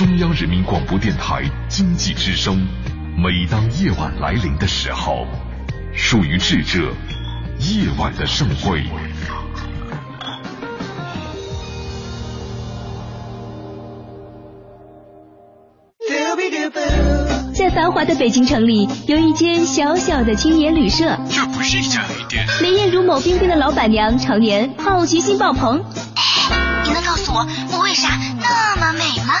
中央人民广播电台经济之声。每当夜晚来临的时候，属于智者夜晚的盛会。在繁华的北京城里，有一间小小的青年旅社。这不是一家旅店。美艳如某冰冰的老板娘，常年好奇心爆棚。哎，你能告诉我我为啥那么美吗？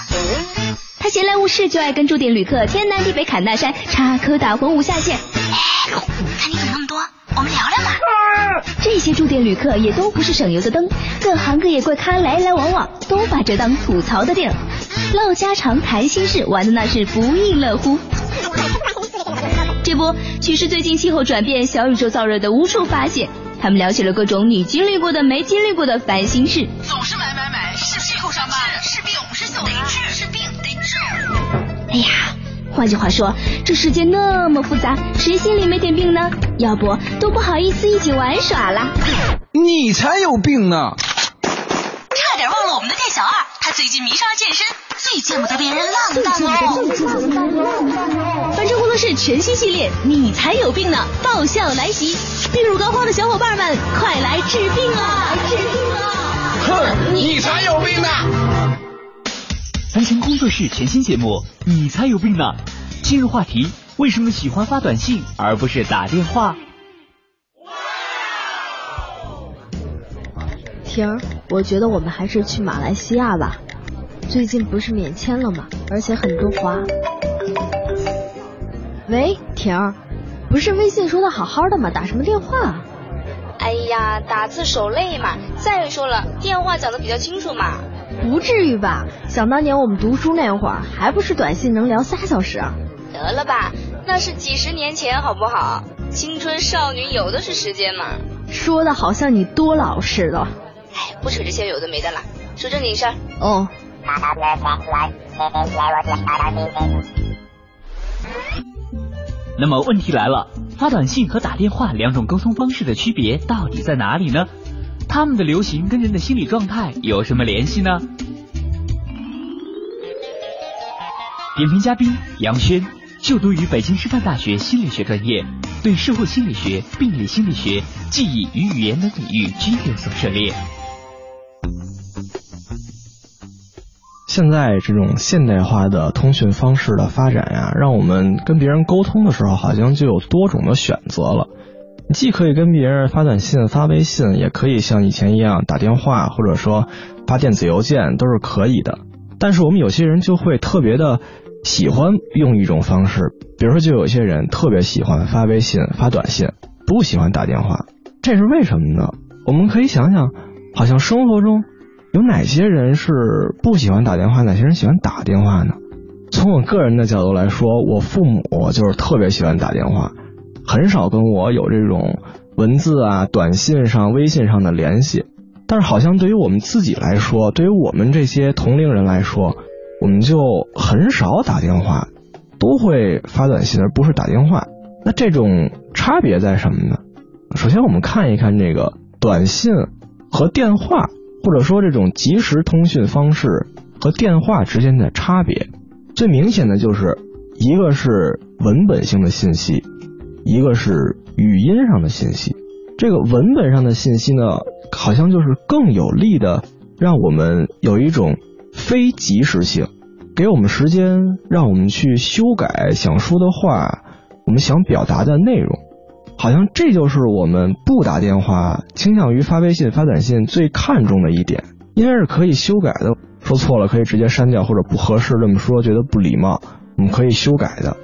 她闲来无事就爱跟驻店旅客天南地北侃大山，插科打诨无下限。哎，看你懂那么多，我们聊聊嘛。这些驻店旅客也都不是省油的灯，各行各业怪咖来来往往，都把这当吐槽的地儿。唠家常谈心事，玩的那是不亦乐乎。这不，许是最近气候转变、小宇宙燥热的无处发泄，他们聊起了各种你经历过的、没经历过的烦心事。总是买买买，是屁股上班，是病是秀，得治是病得治。哎呀，换句话说，这世界那么复杂，谁心里没点病呢？要不都不好意思一起玩耍了。你才有病呢！差点忘了我们的店小二，他最近迷上了健身，最见不得别人浪荡哦。反正工作室全新系列，你才有病呢！爆笑来袭，病入膏肓的小伙伴们，快来治病啊！治病啊！哼，你才有病呢！凡尘工作室全新节目，你才有病呢！今日话题：为什么喜欢发短信而不是打电话？婷儿，我觉得我们还是去马来西亚吧。最近不是免签了吗？而且很多华。喂，婷儿，不是微信说的好好的吗？打什么电话？哎呀，打字手累嘛。再说了，电话讲的比较清楚嘛。不至于吧？想当年我们读书那会儿，还不是短信能聊仨小时？啊得了吧，那是几十年前好不好？青春少女有的是时间嘛。说的好像你多老似的。哎，不扯这些有的没的了，说正经事儿。哦。那么问题来了，发短信和打电话两种沟通方式的区别到底在哪里呢？他们的流行跟人的心理状态有什么联系呢？点评嘉宾杨轩，就读于北京师范大学心理学专业，对社会心理学、病理心理学、记忆与语言等领域均有所涉猎。现在这种现代化的通讯方式的发展呀，让我们跟别人沟通的时候，好像就有多种的选择了。既可以跟别人发短信、发微信，也可以像以前一样打电话，或者说发电子邮件，都是可以的。但是我们有些人就会特别的喜欢用一种方式，比如说就有些人特别喜欢发微信、发短信，不喜欢打电话，这是为什么呢？我们可以想想，好像生活中。有哪些人是不喜欢打电话，哪些人喜欢打电话呢？从我个人的角度来说，我父母就是特别喜欢打电话，很少跟我有这种文字啊、短信上、微信上的联系。但是好像对于我们自己来说，对于我们这些同龄人来说，我们就很少打电话，都会发短信而不是打电话。那这种差别在什么呢？首先我们看一看这个短信和电话。或者说，这种即时通讯方式和电话之间的差别，最明显的就是一个是文本性的信息，一个是语音上的信息。这个文本上的信息呢，好像就是更有力的，让我们有一种非即时性，给我们时间，让我们去修改想说的话，我们想表达的内容。好像这就是我们不打电话，倾向于发微信、发短信最看重的一点，应该是可以修改的。说错了可以直接删掉，或者不合适这么说觉得不礼貌，我们可以修改的。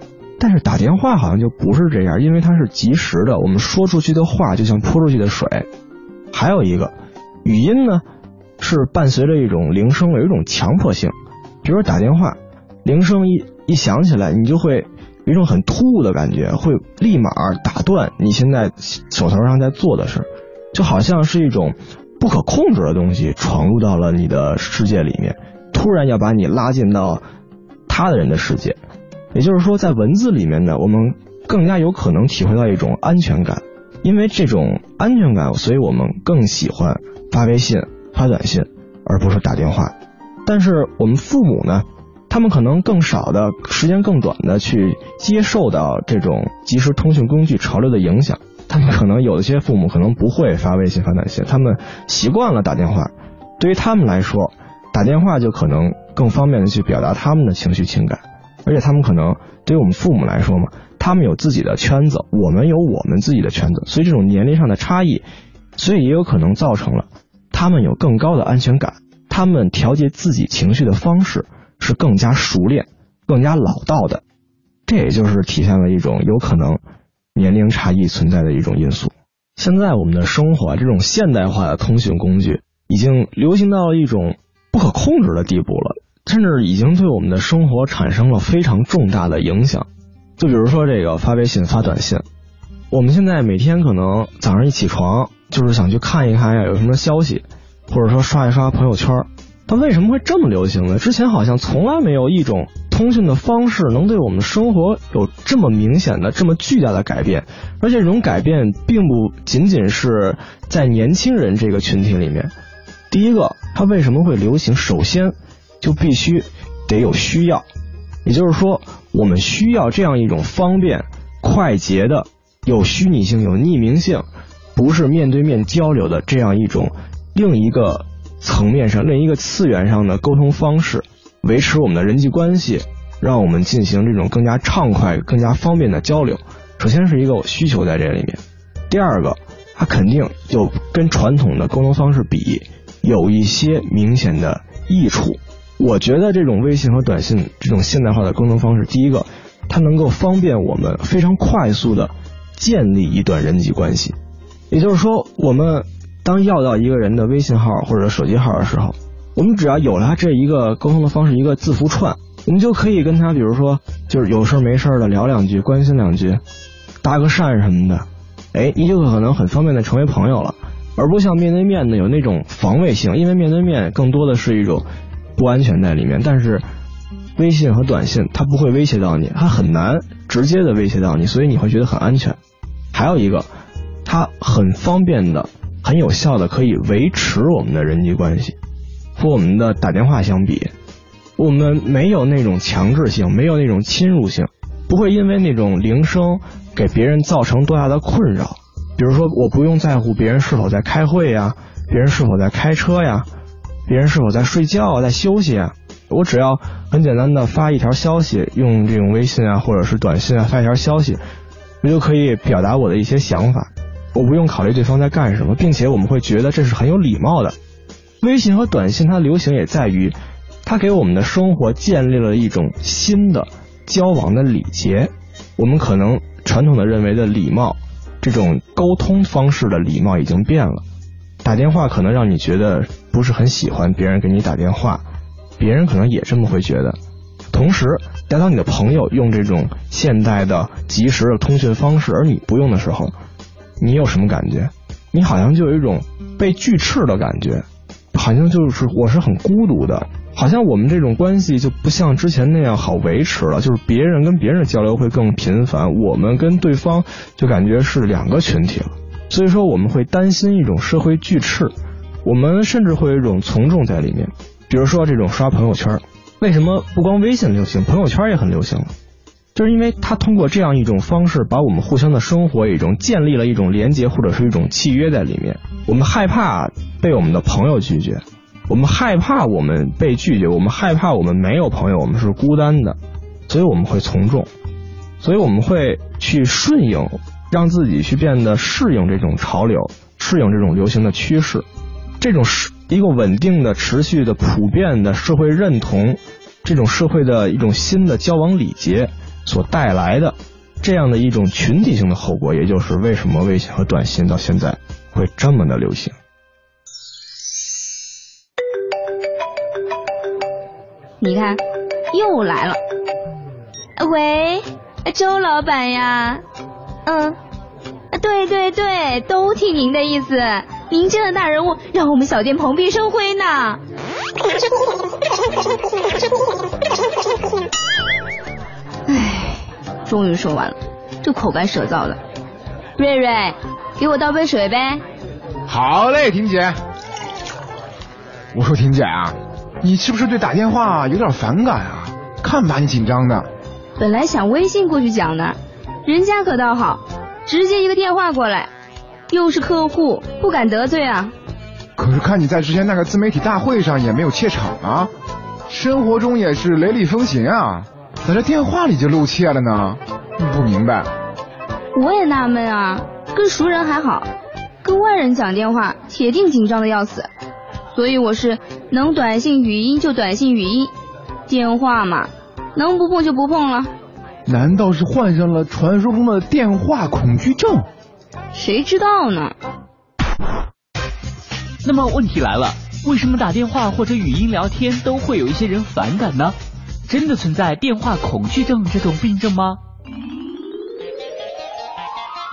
但是打电话好像就不是这样，因为它是及时的，我们说出去的话就像泼出去的水。还有一个，语音呢是伴随着一种铃声，有一种强迫性。比如说打电话，铃声一一响起来，你就会。有一种很突兀的感觉，会立马打断你现在手头上在做的事，就好像是一种不可控制的东西闯入到了你的世界里面，突然要把你拉进到他的人的世界。也就是说，在文字里面呢，我们更加有可能体会到一种安全感，因为这种安全感，所以我们更喜欢发微信、发短信，而不是打电话。但是我们父母呢？他们可能更少的时间更短的去接受到这种即时通讯工具潮流的影响。他们可能有一些父母可能不会发微信发短信，他们习惯了打电话。对于他们来说，打电话就可能更方便的去表达他们的情绪情感，而且他们可能对于我们父母来说嘛，他们有自己的圈子，我们有我们自己的圈子，所以这种年龄上的差异，所以也有可能造成了他们有更高的安全感，他们调节自己情绪的方式是更加熟练、更加老道的，这也就是体现了一种有可能。年龄差异存在的一种因素。现在我们的生活，这种现代化的通讯工具已经流行到了一种不可控制的地步了，甚至已经对我们的生活产生了非常重大的影响。就比如说这个发微信、发短信，我们现在每天可能早上一起床就是想去看一看呀有什么消息，或者说刷一刷朋友圈。它为什么会这么流行呢？之前好像从来没有一种通讯的方式能对我们生活有这么明显的、这么巨大的改变，而且这种改变并不仅仅是在年轻人这个群体里面。第一个，它为什么会流行？首先，就必须得有需要，也就是说，我们需要这样一种方便、快捷的、有虚拟性、有匿名性，不是面对面交流的这样一种另一个。层面上，另一个次元上的沟通方式，维持我们的人际关系，让我们进行这种更加畅快、更加方便的交流。首先是一个需求在这里面，第二个，它肯定就跟传统的沟通方式比，有一些明显的益处。我觉得这种微信和短信这种现代化的沟通方式，第一个，它能够方便我们非常快速的建立一段人际关系，也就是说，我们。当要到一个人的微信号或者手机号的时候，我们只要有了这一个沟通的方式，一个字符串，我们就可以跟他，比如说，就是有事没事的聊两句，关心两句，搭个讪什么的，哎，你就可能很方便的成为朋友了，而不像面对面的有那种防卫性，因为面对面更多的是一种不安全在里面，但是微信和短信它不会威胁到你，它很难直接的威胁到你，所以你会觉得很安全。还有一个，它很方便的。很有效的可以维持我们的人际关系，和我们的打电话相比，我们没有那种强制性，没有那种侵入性，不会因为那种铃声给别人造成多大的困扰。比如说，我不用在乎别人是否在开会呀，别人是否在开车呀，别人是否在睡觉在休息啊，我只要很简单的发一条消息，用这种微信啊或者是短信啊发一条消息，我就可以表达我的一些想法。我不用考虑对方在干什么，并且我们会觉得这是很有礼貌的。微信和短信它流行也在于，它给我们的生活建立了一种新的交往的礼节。我们可能传统的认为的礼貌，这种沟通方式的礼貌已经变了。打电话可能让你觉得不是很喜欢别人给你打电话，别人可能也这么会觉得。同时，当你的朋友用这种现代的即时的通讯方式，而你不用的时候。你有什么感觉？你好像就有一种被拒斥的感觉，好像就是我是很孤独的，好像我们这种关系就不像之前那样好维持了。就是别人跟别人交流会更频繁，我们跟对方就感觉是两个群体了。所以说我们会担心一种社会拒斥，我们甚至会有一种从众在里面。比如说这种刷朋友圈，为什么不光微信流行，朋友圈也很流行？就是因为他通过这样一种方式，把我们互相的生活一种建立了一种连接或者是一种契约在里面。我们害怕被我们的朋友拒绝，我们害怕我们被拒绝，我们害怕我们没有朋友，我们是孤单的，所以我们会从众，所以我们会去顺应，让自己去变得适应这种潮流，适应这种流行的趋势，这种是一个稳定的、持续的、普遍的社会认同，这种社会的一种新的交往礼节。所带来的这样的一种群体性的后果，也就是为什么微信和短信到现在会这么的流行。你看，又来了。喂，周老板呀？嗯，对对对，都听您的意思。您这样的大人物，让我们小店蓬荜生辉呢。终于说完了，这口干舌燥的。瑞瑞，给我倒杯水呗。好嘞，婷姐。我说婷姐啊，你是不是对打电话有点反感啊？看把你紧张的。本来想微信过去讲的，人家可倒好，直接一个电话过来，又是客户，不敢得罪啊。可是看你在之前那个自媒体大会上也没有怯场啊，生活中也是雷厉风行啊，咋这电话里就露怯了呢？不明白。我也纳闷啊，跟熟人还好，跟外人讲电话，铁定紧张的要死。所以我是能短信语音就短信语音，电话嘛，能不碰就不碰了。难道是患上了传说中的电话恐惧症？谁知道呢？那么问题来了，为什么打电话或者语音聊天都会有一些人反感呢？真的存在电话恐惧症这种病症吗？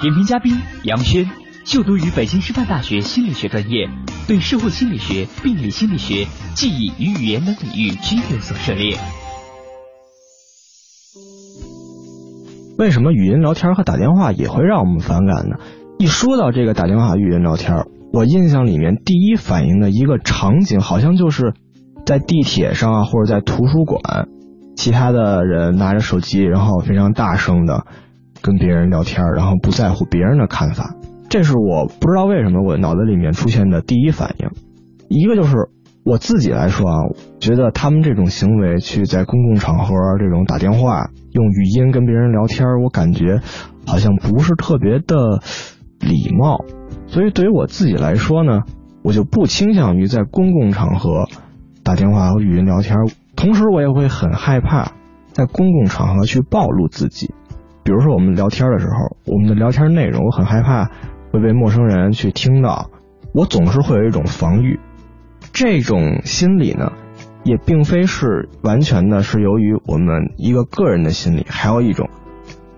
点评嘉宾杨轩，就读于北京师范大学心理学专业，对社会心理学、病理心理学、记忆与语言等领域均有所涉猎。为什么语音聊天和打电话也会让我们反感呢？一说到这个打电话、语音聊天，我印象里面第一反应的一个场景，好像就是在地铁上啊，或者在图书馆，其他的人拿着手机，然后非常大声的跟别人聊天，然后不在乎别人的看法。这是我不知道为什么我脑子里面出现的第一反应。一个就是我自己来说啊，觉得他们这种行为去在公共场合这种打电话、用语音跟别人聊天，我感觉好像不是特别的礼貌。所以对于我自己来说呢，我就不倾向于在公共场合打电话和语音聊天。同时，我也会很害怕在公共场合去暴露自己。比如说我们聊天的时候，我们的聊天内容，我很害怕会被陌生人去听到，我总是会有一种防御。这种心理呢，也并非是完全的是由于我们一个个人的心理，还有一种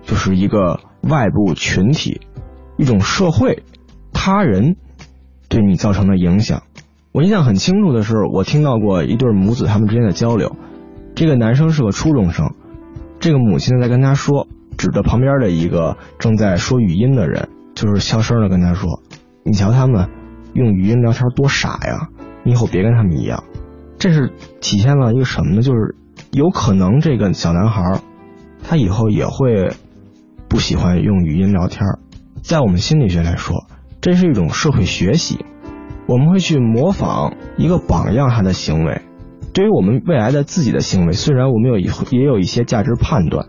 就是一个外部群体、一种社会、他人对你造成的影响。我印象很清楚的是，我听到过一对母子他们之间的交流。这个男生是个初中生，这个母亲在跟他说，指着旁边的一个正在说语音的人，就是小声的跟他说：“你瞧他们用语音聊天多傻呀！”你以后别跟他们一样，这是体现了一个什么呢？就是有可能这个小男孩，他以后也会不喜欢用语音聊天。在我们心理学来说，这是一种社会学习，我们会去模仿一个榜样他的行为。对于我们未来的自己的行为，虽然我们有也有一些价值判断，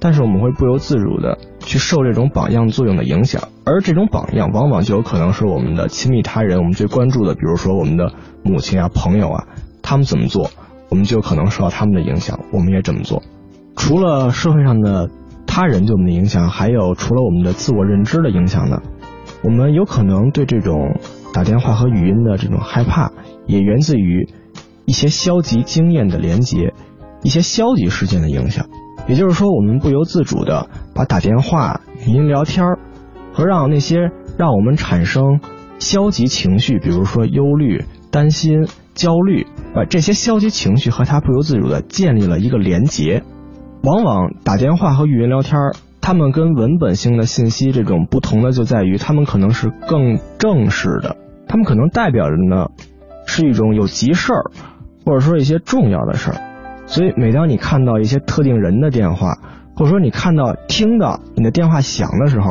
但是我们会不由自主的去受这种榜样作用的影响。而这种榜样往往就有可能是我们的亲密他人，我们最关注的，比如说我们的母亲啊、朋友啊，他们怎么做，我们就可能受到他们的影响，我们也这么做。除了社会上的他人对我们的影响，还有除了我们的自我认知的影响呢，我们有可能对这种打电话和语音的这种害怕，也源自于一些消极经验的连接，一些消极事件的影响。也就是说，我们不由自主的把打电话、语音聊天。和让那些让我们产生消极情绪，比如说忧虑、担心、焦虑，把这些消极情绪和他不由自主的建立了一个连结。往往打电话和语音聊天，他们跟文本性的信息这种不同的就在于，他们可能是更正式的，他们可能代表着呢是一种有急事儿，或者说一些重要的事儿。所以每当你看到一些特定人的电话，或者说你看到听到你的电话响的时候，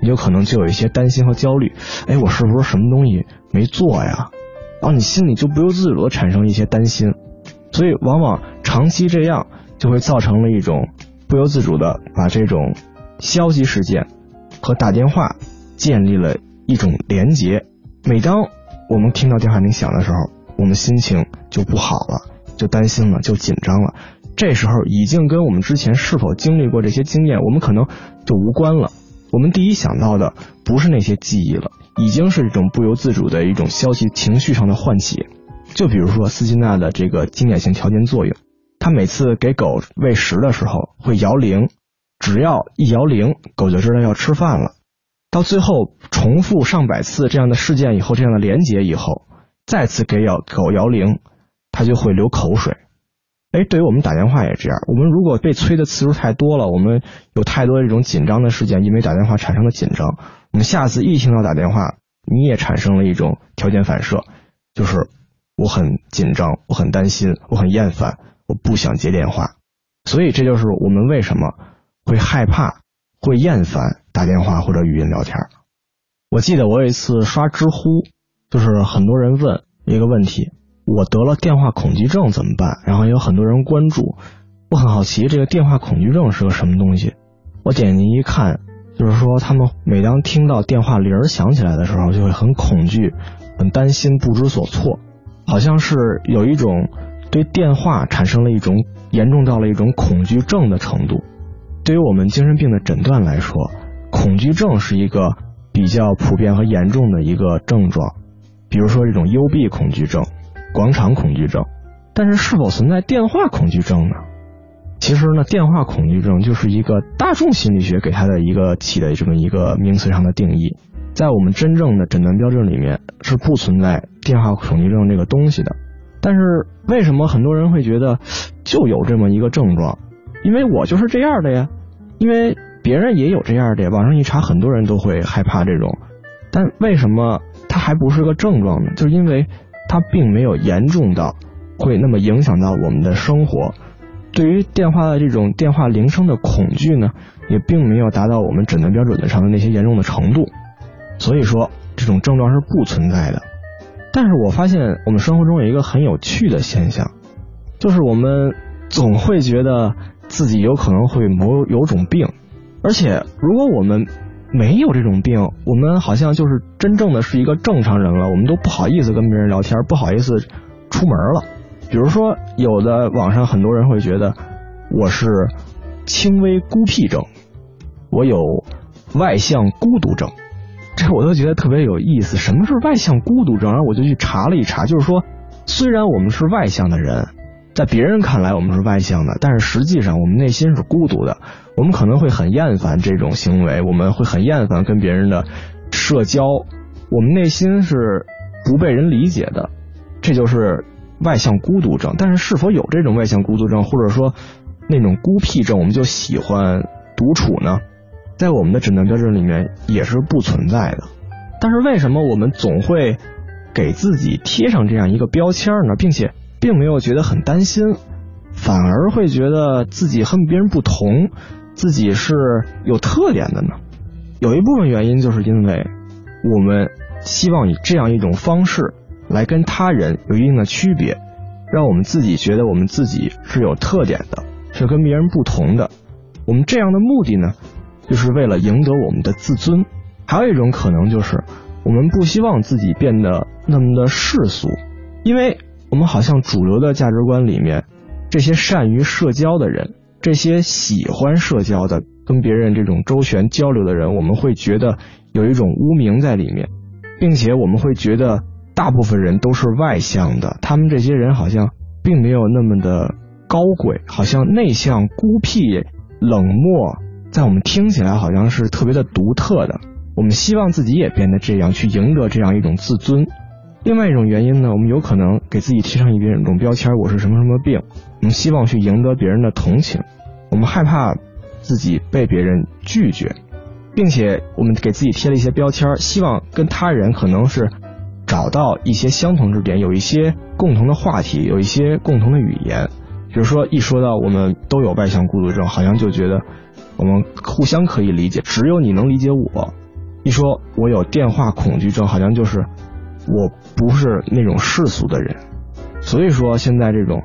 你有可能就有一些担心和焦虑，哎，我是不是什么东西没做呀？然后你心里就不由自主的产生一些担心，所以往往长期这样就会造成了一种不由自主的把这种消极事件和打电话建立了一种连结。每当我们听到电话铃响的时候，我们心情就不好了，就担心了，就紧张了。这时候已经跟我们之前是否经历过这些经验，我们可能就无关了。我们第一想到的不是那些记忆了，已经是一种不由自主的一种消极情绪上的唤起。就比如说斯金纳的这个经典性条件作用，他每次给狗喂食的时候会摇铃，只要一摇铃，狗就知道要吃饭了。到最后重复上百次这样的事件以后，这样的连结以后，再次给咬狗摇铃，他就会流口水。哎，对于我们打电话也这样。我们如果被催的次数太多了，我们有太多这种紧张的事件，因为打电话产生的紧张，我们下次一听到打电话，你也产生了一种条件反射，就是我很紧张，我很担心，我很厌烦，我不想接电话。所以这就是我们为什么会害怕、会厌烦打电话或者语音聊天。我记得我有一次刷知乎，就是很多人问一个问题：我得了电话恐惧症怎么办？然后有很多人关注，我很好奇这个电话恐惧症是个什么东西。我点进一看，就是说他们每当听到电话铃响起来的时候，就会很恐惧、很担心、不知所措，好像是有一种对电话产生了一种严重到了一种恐惧症的程度。对于我们精神病的诊断来说，恐惧症是一个比较普遍和严重的一个症状，比如说这种幽闭恐惧症、广场恐惧症。但是是否存在电话恐惧症呢？其实呢，电话恐惧症就是一个大众心理学给它的一个起的这么一个名词上的定义，在我们真正的诊断标准里面是不存在电话恐惧症这个东西的。但是为什么很多人会觉得就有这么一个症状？因为我就是这样的呀，因为别人也有这样的，网上一查，很多人都会害怕这种。但为什么它还不是个症状呢？就是因为它并没有严重到会那么影响到我们的生活。对于电话的这种电话铃声的恐惧呢，也并没有达到我们诊断标准的上的那些严重的程度，所以说这种症状是不存在的。但是我发现我们生活中有一个很有趣的现象，就是我们总会觉得自己有可能会某有种病，而且如果我们没有这种病，我们好像就是真正的是一个正常人了，我们都不好意思跟别人聊天，不好意思出门了。比如说，有的网上很多人会觉得我是轻微孤僻症，我有外向孤独症，这我都觉得特别有意思。什么是外向孤独症？然后我就去查了一查，就是说，虽然我们是外向的人，在别人看来我们是外向的，但是实际上我们内心是孤独的。我们可能会很厌烦这种行为，我们会很厌烦跟别人的社交，我们内心是不被人理解的，这就是。外向孤独症，但是是否有这种外向孤独症，或者说那种孤僻症，我们就喜欢独处呢？在我们的诊断标准里面也是不存在的。但是为什么我们总会给自己贴上这样一个标签呢？并且并没有觉得很担心，反而会觉得自己和别人不同，自己是有特点的呢？有一部分原因就是因为我们希望以这样一种方式。来跟他人有一定的区别，让我们自己觉得我们自己是有特点的，是跟别人不同的。我们这样的目的呢，就是为了赢得我们的自尊。还有一种可能就是，我们不希望自己变得那么的世俗，因为我们好像主流的价值观里面，这些善于社交的人，这些喜欢社交的、跟别人这种周旋交流的人，我们会觉得有一种污名在里面，并且我们会觉得。大部分人都是外向的，他们这些人好像并没有那么的高贵，好像内向、孤僻、冷漠，在我们听起来好像是特别的独特的。我们希望自己也变得这样，去赢得这样一种自尊。另外一种原因呢，我们有可能给自己贴上一种种标签，我是什么什么病。我们希望去赢得别人的同情，我们害怕自己被别人拒绝，并且我们给自己贴了一些标签，希望跟他人可能是。找到一些相同之点，有一些共同的话题，有一些共同的语言。比如说，一说到我们都有外向孤独症，好像就觉得我们互相可以理解，只有你能理解我。一说我有电话恐惧症，好像就是我不是那种世俗的人。所以说，现在这种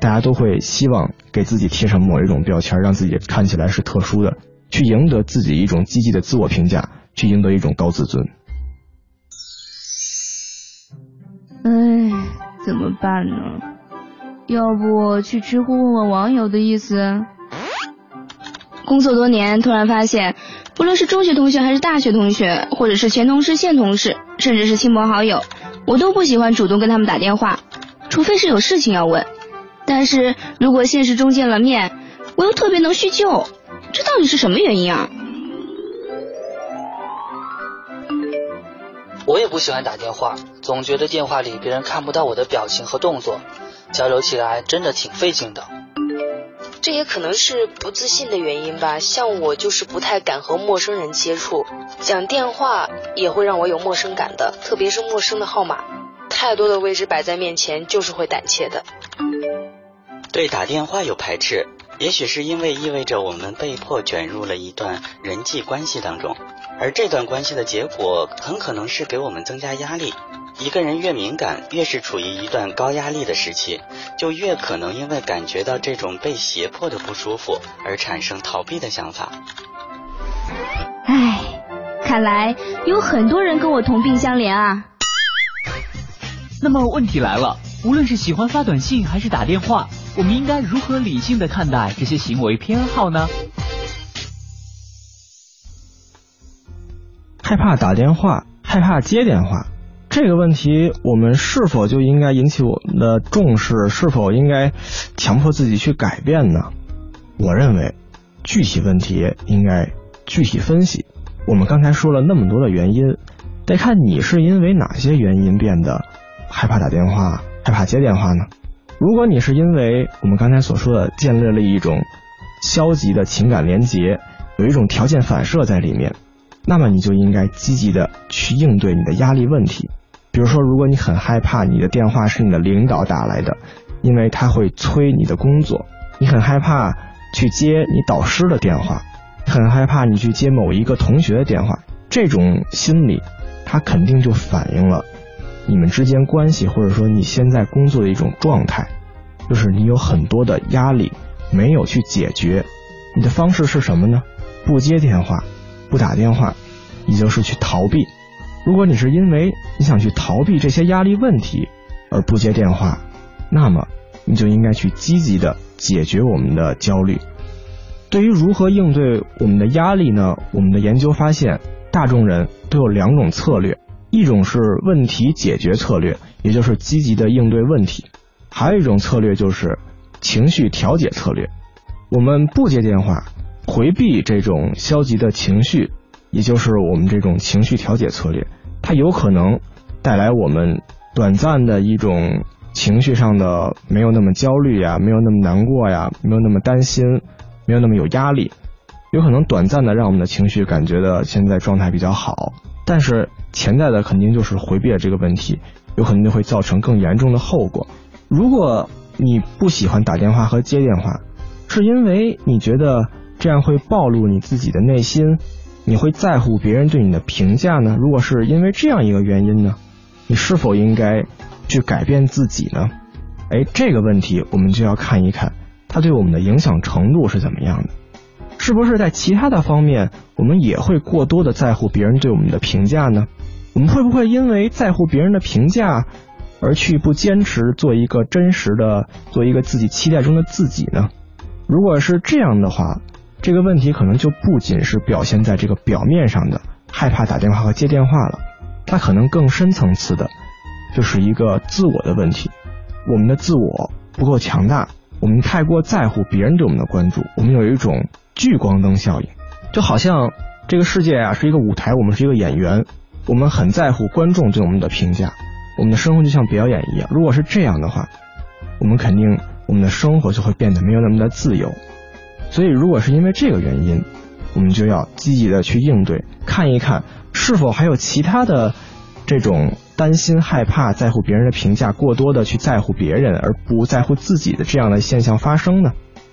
大家都会希望给自己贴上某一种标签，让自己看起来是特殊的，去赢得自己一种积极的自我评价，去赢得一种高自尊。唉，怎么办呢？要不去知乎问问网友的意思？工作多年，突然发现，不论是中学同学还是大学同学，或者是前同事、现同事，甚至是亲朋好友，我都不喜欢主动跟他们打电话，除非是有事情要问。但是如果现实中见了面，我又特别能叙旧，这到底是什么原因啊？我也不喜欢打电话，总觉得电话里别人看不到我的表情和动作，交流起来真的挺费劲的。这也可能是不自信的原因吧，像我就是不太敢和陌生人接触，讲电话也会让我有陌生感的，特别是陌生的号码，太多的位置摆在面前就是会胆怯的。对打电话有排斥，也许是因为意味着我们被迫卷入了一段人际关系当中，而这段关系的结果很可能是给我们增加压力。一个人越敏感，越是处于一段高压力的时期，就越可能因为感觉到这种被胁迫的不舒服而产生逃避的想法。唉，看来有很多人跟我同病相怜啊。那么问题来了，无论是喜欢发短信还是打电话，我们应该如何理性的看待这些行为偏好呢？害怕打电话，害怕接电话，这个问题我们是否就应该引起我们的重视？是否应该强迫自己去改变呢？我认为，具体问题应该具体分析。我们刚才说了那么多的原因，得看你是因为哪些原因变得。害怕打电话，害怕接电话呢？如果你是因为我们刚才所说的建立了一种消极的情感连结，有一种条件反射在里面，那么你就应该积极的去应对你的压力问题。比如说，如果你很害怕你的电话是你的领导打来的，因为他会催你的工作；你很害怕去接你导师的电话，很害怕你去接某一个同学的电话，这种心理，它肯定就反映了。你们之间关系，或者说你现在工作的一种状态，就是你有很多的压力没有去解决。你的方式是什么呢？不接电话，不打电话，也就是去逃避。如果你是因为你想去逃避这些压力问题而不接电话，那么你就应该去积极的解决我们的焦虑。对于如何应对我们的压力呢？我们的研究发现，大众人都有两种策略。一种是问题解决策略，也就是积极的应对问题；还有一种策略就是情绪调节策略。我们不接电话，回避这种消极的情绪，也就是我们这种情绪调节策略。它有可能带来我们短暂的一种情绪上的没有那么焦虑呀，没有那么难过呀，没有那么担心，没有那么有压力，有可能短暂的让我们的情绪感觉的现在状态比较好。但是潜在的肯定就是回避了这个问题，有可能就会造成更严重的后果。如果你不喜欢打电话和接电话，是因为你觉得这样会暴露你自己的内心，你会在乎别人对你的评价呢？如果是因为这样一个原因呢，你是否应该去改变自己呢？哎，这个问题我们就要看一看它对我们的影响程度是怎么样的。是不是在其他的方面，我们也会过多的在乎别人对我们的评价呢？我们会不会因为在乎别人的评价，而去不坚持做一个真实的、做一个自己期待中的自己呢？如果是这样的话，这个问题可能就不仅是表现在这个表面上的害怕打电话和接电话了，它可能更深层次的，就是一个自我的问题。我们的自我不够强大，我们太过在乎别人对我们的关注，我们有一种。聚光灯效应，就好像这个世界啊是一个舞台，我们是一个演员，我们很在乎观众对我们的评价，我们的生活就像表演一样。如果是这样的话，我们肯定我们的生活就会变得没有那么的自由。所以，如果是因为这个原因，我们就要积极的去应对，看一看是否还有其他的这种担心、害怕、在乎别人的评价，过多的去在乎别人而不在乎自己的这样的现象发生呢？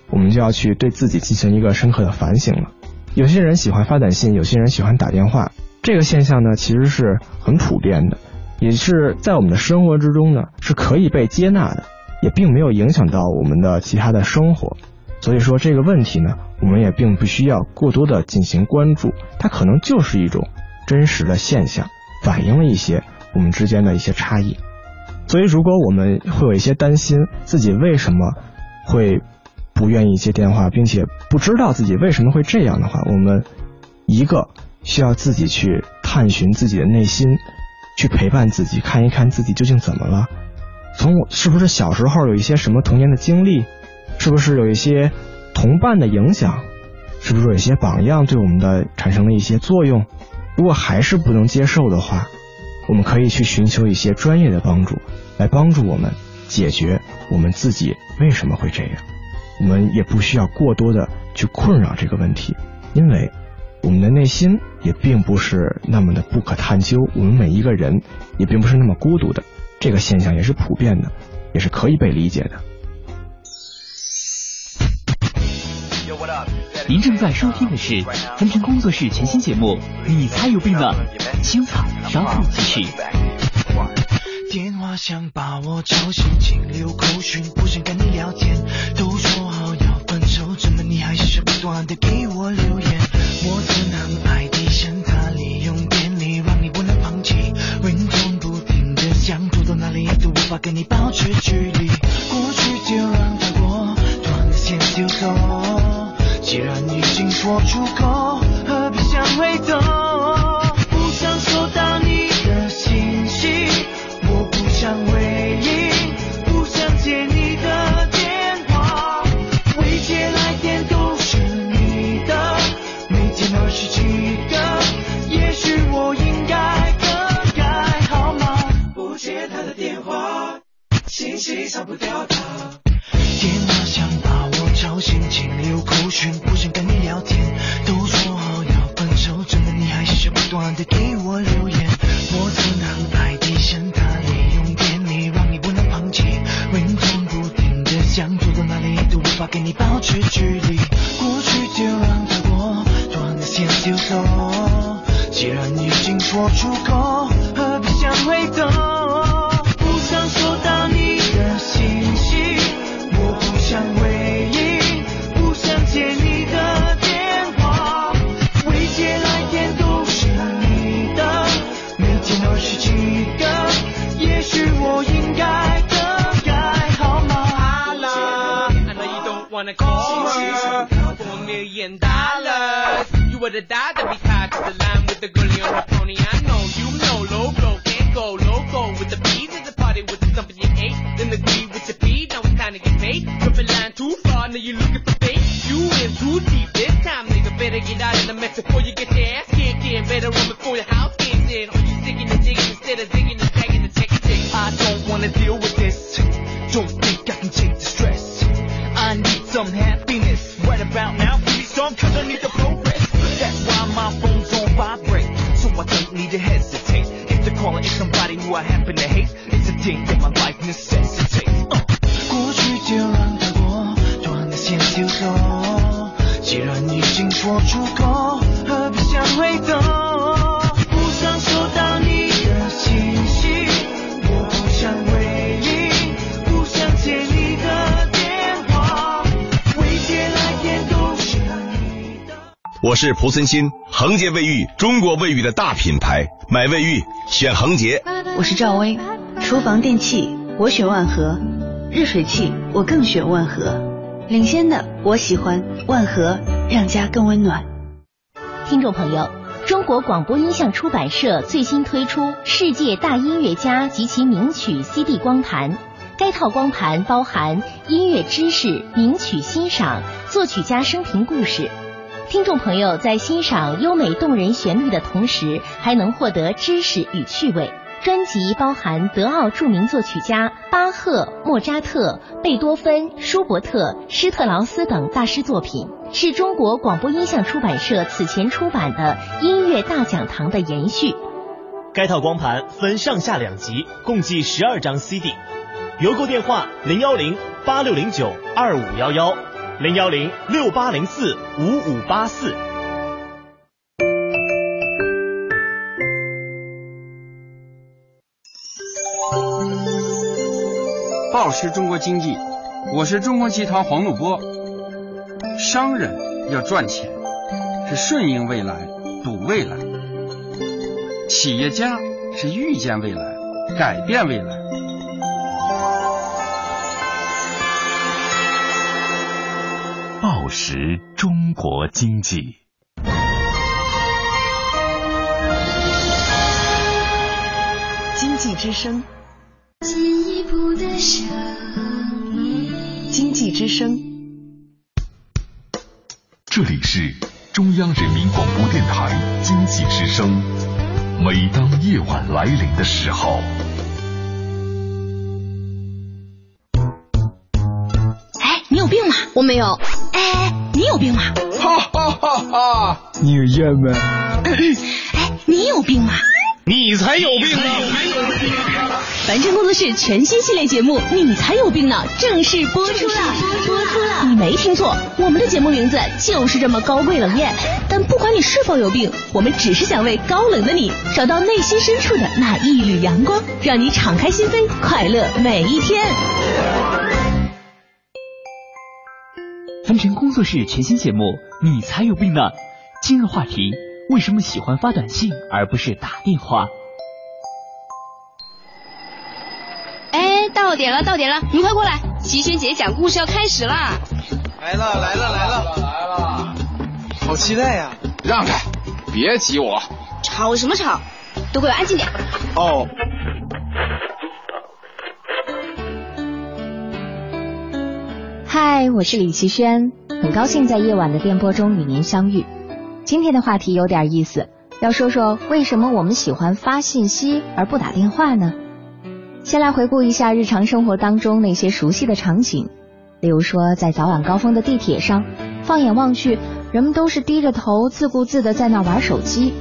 我们就要去对自己进行一个深刻的反省了。有些人喜欢发短信，有些人喜欢打电话，这个现象呢，其实是很普遍的，也是在我们的生活之中呢是可以被接纳的，也并没有影响到我们的其他的生活。所以说这个问题呢，我们也并不需要过多的进行关注，它可能就是一种真实的现象，反映了一些我们之间的一些差异。所以如果我们会有一些担心，自己为什么会。不愿意接电话，并且不知道自己为什么会这样的话，我们一个需要自己去探寻自己的内心，去陪伴自己，看一看自己究竟怎么了。从我是不是小时候有一些什么童年的经历，是不是有一些同伴的影响，是不是有些榜样对我们的产生了一些作用？如果还是不能接受的话，我们可以去寻求一些专业的帮助，来帮助我们解决我们自己为什么会这样。我们也不需要过多的去困扰这个问题，因为我们的内心也并不是那么的不可探究。我们每一个人也并不是那么孤独的，这个现象也是普遍的，也是可以被理解的。您正在收听的是风尘工作室全新节目《你才有病呢》，精彩稍后继续。电话想把我吵醒，请留口讯，不想跟你聊天。都说好要分手，怎么你还是不断的给我留言？我只能爱地线他利用便利，让你不能放弃。运动不停的想走到哪里都无法跟你保持距离。过去就让它过，断了线就走。说出口，何必想回头？是蒲森新，恒洁卫浴，中国卫浴的大品牌，买卫浴选恒洁。我是赵薇，厨房电器我选万和，热水器我更选万和，领先的我喜欢万和，让家更温暖。听众朋友，中国广播音像出版社最新推出《世界大音乐家及其名曲 CD 光盘》，该套光盘包含音乐知识、名曲欣赏、作曲家生平故事。听众朋友在欣赏优美动人旋律的同时，还能获得知识与趣味。专辑包含德奥著名作曲家巴赫、莫扎特、贝多芬、舒伯特、施特劳斯等大师作品，是中国广播音像出版社此前出版的《音乐大讲堂》的延续。该套光盘分上下两集，共计十二张 CD。邮购电话：零幺零八六零九二五幺幺，零幺零六八零四五五八四。报时中国经济，我是中国集团黄怒波。商人要赚钱，是顺应未来，赌未来；企业家是预见未来，改变未来。报时中国经济，经济之声，进一步的声音。经济之声，这里是中央人民广播电台经济之声。每当夜晚来临的时候，你有病吗？我没有。哎，你有病吗？哈哈哈哈！你有烟吗？哎，你有病吗？你才有病呢！凡尘工作室全新系列节目《你才有病呢》正式播出了，播出了。你没听错，我们的节目名字就是这么高贵冷艳。但不管你是否有病，我们只是想为高冷的你找到内心深处的那一缕阳光，让你敞开心扉，快乐每一天。凡尘工作室全新节目，你才有病呢！今日话题：为什么喜欢发短信而不是打电话？哎，到点了，到点了，你快过来！齐轩姐讲故事要开始啦！来了，来了，来了，来了！好期待呀！让开，别挤我！吵什么吵？都给我安静点！哦。嗨，我是李奇轩，很高兴在夜晚的电波中与您相遇。今天的话题有点意思，要说说为什么我们喜欢发信息而不打电话呢？先来回顾一下日常生活当中那些熟悉的场景，例如说在早晚高峰的地铁上，放眼望去，人们都是低着头自顾自的在那玩手机，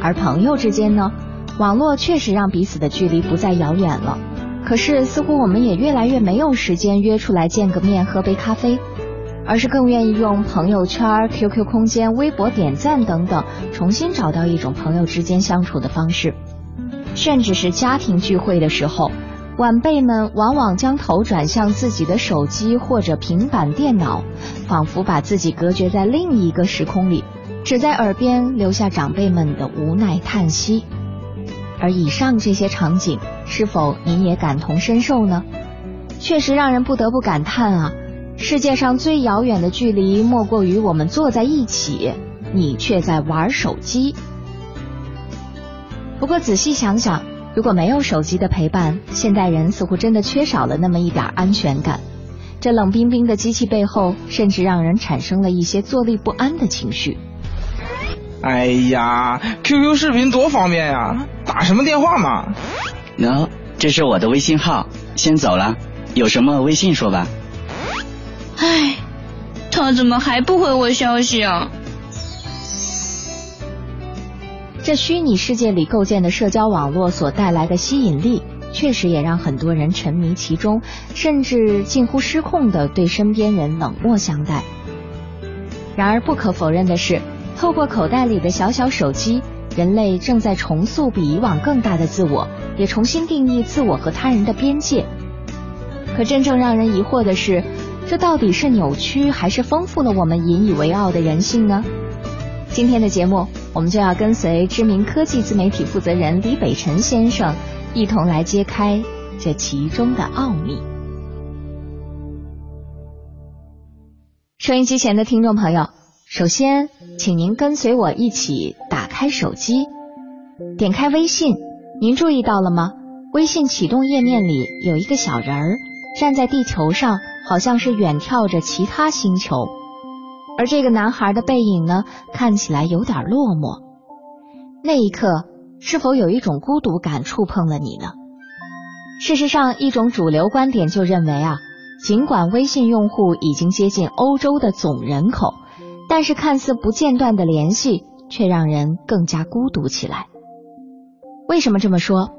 而朋友之间呢，网络确实让彼此的距离不再遥远了。可是，似乎我们也越来越没有时间约出来见个面喝杯咖啡，而是更愿意用朋友圈、QQ 空间、微博点赞等等，重新找到一种朋友之间相处的方式。甚至是家庭聚会的时候，晚辈们往往将头转向自己的手机或者平板电脑，仿佛把自己隔绝在另一个时空里，只在耳边留下长辈们的无奈叹息。而以上这些场景，是否您也感同身受呢？确实让人不得不感叹啊！世界上最遥远的距离，莫过于我们坐在一起，你却在玩手机。不过仔细想想，如果没有手机的陪伴，现代人似乎真的缺少了那么一点安全感。这冷冰冰的机器背后，甚至让人产生了一些坐立不安的情绪。哎呀，QQ 视频多方便呀！打什么电话嘛？喏，这是我的微信号，先走了。有什么微信说吧。唉，他怎么还不回我消息啊？这虚拟世界里构建的社交网络所带来的吸引力，确实也让很多人沉迷其中，甚至近乎失控的对身边人冷漠相待。然而，不可否认的是。透过口袋里的小小手机，人类正在重塑比以往更大的自我，也重新定义自我和他人的边界。可真正让人疑惑的是，这到底是扭曲还是丰富了我们引以为傲的人性呢？今天的节目，我们就要跟随知名科技自媒体负责人李北辰先生，一同来揭开这其中的奥秘。收音机前的听众朋友。首先，请您跟随我一起打开手机，点开微信。您注意到了吗？微信启动页面里有一个小人儿，站在地球上，好像是远眺着其他星球。而这个男孩的背影呢，看起来有点落寞。那一刻，是否有一种孤独感触碰了你呢？事实上，一种主流观点就认为啊，尽管微信用户已经接近欧洲的总人口。但是看似不间断的联系，却让人更加孤独起来。为什么这么说？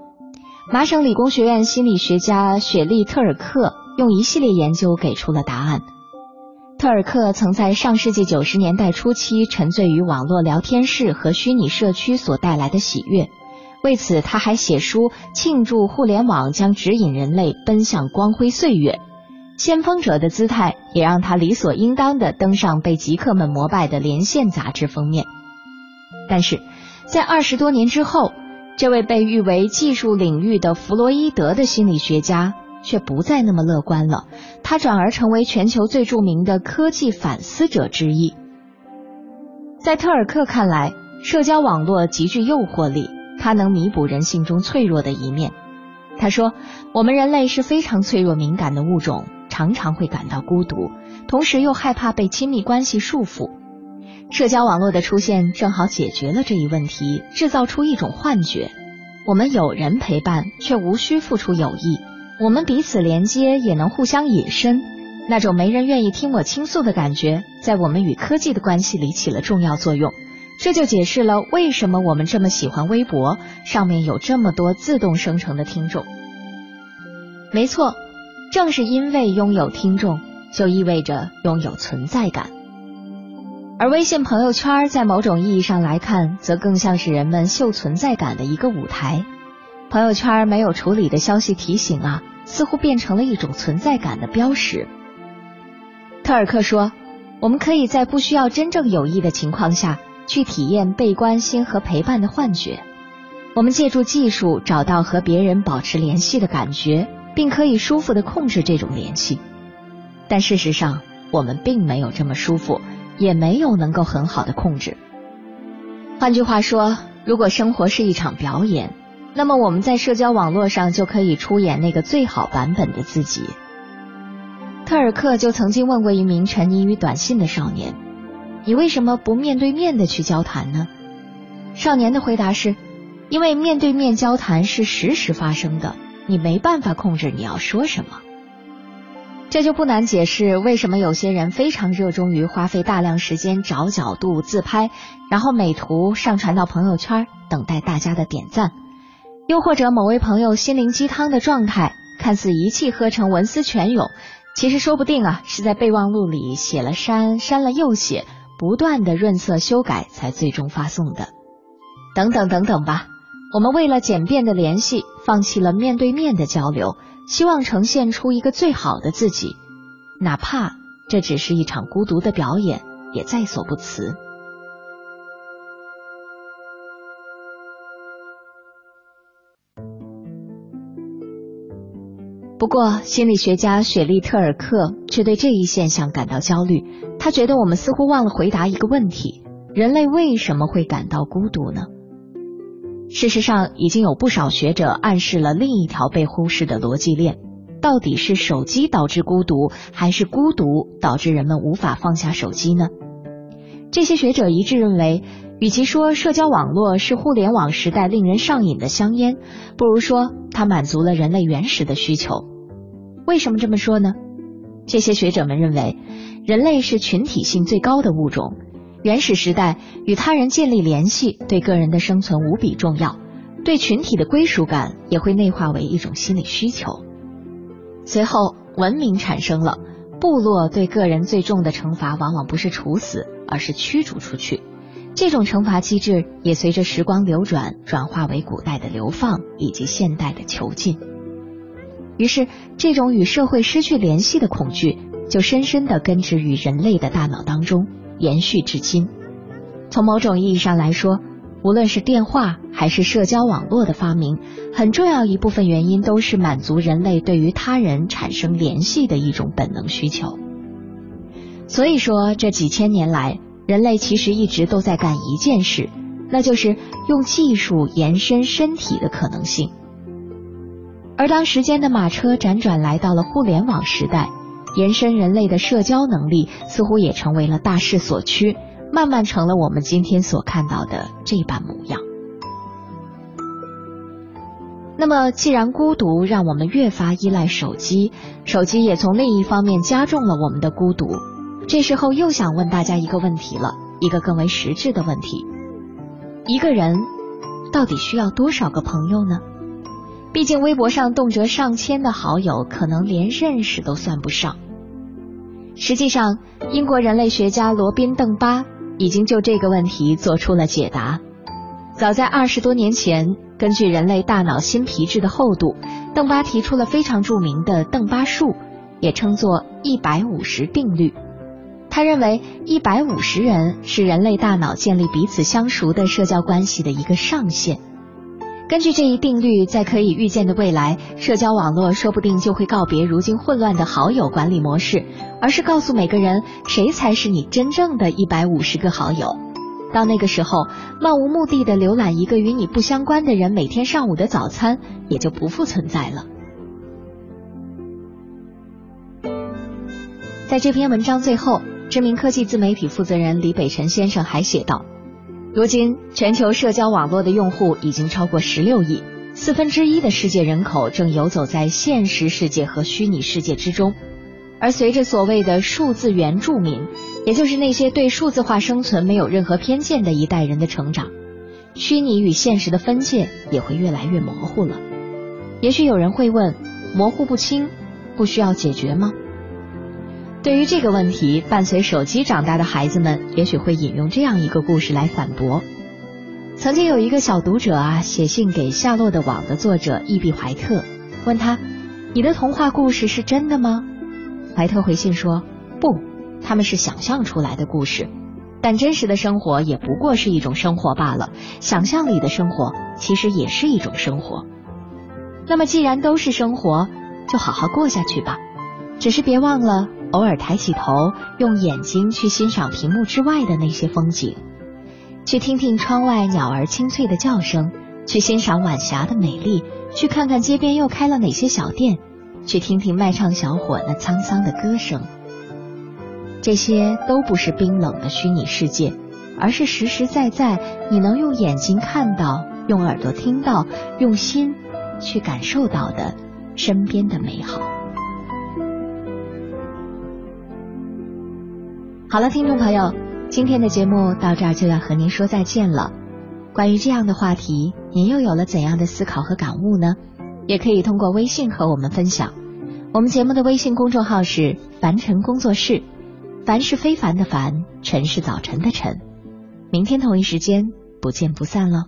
麻省理工学院心理学家雪莉·特尔克用一系列研究给出了答案。特尔克曾在上世纪九十年代初期沉醉于网络聊天室和虚拟社区所带来的喜悦，为此他还写书庆祝互联网将指引人类奔向光辉岁月。先锋者的姿态也让他理所应当的登上被极客们膜拜的《连线》杂志封面。但是，在二十多年之后，这位被誉为技术领域的弗洛伊德的心理学家却不再那么乐观了。他转而成为全球最著名的科技反思者之一。在特尔克看来，社交网络极具诱惑力，它能弥补人性中脆弱的一面。他说：“我们人类是非常脆弱敏感的物种。”常常会感到孤独，同时又害怕被亲密关系束缚。社交网络的出现正好解决了这一问题，制造出一种幻觉：我们有人陪伴，却无需付出友谊；我们彼此连接，也能互相隐身。那种没人愿意听我倾诉的感觉，在我们与科技的关系里起了重要作用。这就解释了为什么我们这么喜欢微博，上面有这么多自动生成的听众。没错。正是因为拥有听众，就意味着拥有存在感。而微信朋友圈在某种意义上来看，则更像是人们秀存在感的一个舞台。朋友圈没有处理的消息提醒啊，似乎变成了一种存在感的标识。特尔克说：“我们可以在不需要真正有益的情况下去体验被关心和陪伴的幻觉。我们借助技术找到和别人保持联系的感觉，并可以舒服的控制这种联系。但事实上，我们并没有这么舒服，也没有能够很好的控制。换句话说，如果生活是一场表演。”那么我们在社交网络上就可以出演那个最好版本的自己。特尔克就曾经问过一名沉溺于短信的少年：“你为什么不面对面的去交谈呢？”少年的回答是：“因为面对面交谈是实时发生的，你没办法控制你要说什么。”这就不难解释为什么有些人非常热衷于花费大量时间找角度自拍，然后美图上传到朋友圈，等待大家的点赞。又或者某位朋友心灵鸡汤的状态，看似一气呵成、文思泉涌，其实说不定啊是在备忘录里写了删、删了又写，不断的润色修改才最终发送的。等等等等吧，我们为了简便的联系，放弃了面对面的交流，希望呈现出一个最好的自己，哪怕这只是一场孤独的表演，也在所不辞。不过，心理学家雪莉特尔克却对这一现象感到焦虑。他觉得我们似乎忘了回答一个问题：人类为什么会感到孤独呢？事实上，已经有不少学者暗示了另一条被忽视的逻辑链：到底是手机导致孤独，还是孤独导致人们无法放下手机呢？这些学者一致认为，与其说社交网络是互联网时代令人上瘾的香烟，不如说。它满足了人类原始的需求。为什么这么说呢？这些学者们认为，人类是群体性最高的物种。原始时代与他人建立联系，对个人的生存无比重要，对群体的归属感也会内化为一种心理需求。随后，文明产生了，部落对个人最重的惩罚往往不是处死，而是驱逐出去。这种惩罚机制也随着时光流转，转化为古代的流放以及现代的囚禁。于是，这种与社会失去联系的恐惧就深深地根植于人类的大脑当中，延续至今。从某种意义上来说，无论是电话还是社交网络的发明，很重要一部分原因都是满足人类对于他人产生联系的一种本能需求。所以说，这几千年来。人类其实一直都在干一件事，那就是用技术延伸身体的可能性。而当时间的马车辗转来到了互联网时代，延伸人类的社交能力似乎也成为了大势所趋，慢慢成了我们今天所看到的这般模样。那么，既然孤独让我们越发依赖手机，手机也从另一方面加重了我们的孤独。这时候又想问大家一个问题了，一个更为实质的问题：一个人到底需要多少个朋友呢？毕竟微博上动辄上千的好友，可能连认识都算不上。实际上，英国人类学家罗宾·邓巴已经就这个问题做出了解答。早在二十多年前，根据人类大脑新皮质的厚度，邓巴提出了非常著名的邓巴数，也称作一百五十定律。他认为，一百五十人是人类大脑建立彼此相熟的社交关系的一个上限。根据这一定律，在可以预见的未来，社交网络说不定就会告别如今混乱的好友管理模式，而是告诉每个人谁才是你真正的一百五十个好友。到那个时候，漫无目的的浏览一个与你不相关的人每天上午的早餐，也就不复存在了。在这篇文章最后。知名科技自媒体负责人李北辰先生还写道：“如今，全球社交网络的用户已经超过十六亿，四分之一的世界人口正游走在现实世界和虚拟世界之中。而随着所谓的数字原住民，也就是那些对数字化生存没有任何偏见的一代人的成长，虚拟与现实的分界也会越来越模糊了。也许有人会问：模糊不清，不需要解决吗？”对于这个问题，伴随手机长大的孩子们，也许会引用这样一个故事来反驳。曾经有一个小读者啊，写信给《夏洛的网》的作者伊比怀特，问他：“你的童话故事是真的吗？”怀特回信说：“不，他们是想象出来的故事。但真实的生活也不过是一种生活罢了，想象里的生活其实也是一种生活。那么既然都是生活，就好好过下去吧。只是别忘了。”偶尔抬起头，用眼睛去欣赏屏幕之外的那些风景，去听听窗外鸟儿清脆的叫声，去欣赏晚霞的美丽，去看看街边又开了哪些小店，去听听卖唱小伙那沧桑的歌声。这些都不是冰冷的虚拟世界，而是实实在在你能用眼睛看到、用耳朵听到、用心去感受到的身边的美好。好了，听众朋友，今天的节目到这儿就要和您说再见了。关于这样的话题，您又有了怎样的思考和感悟呢？也可以通过微信和我们分享。我们节目的微信公众号是“凡尘工作室”，凡是非凡的凡，尘是早晨的晨。明天同一时间不见不散喽。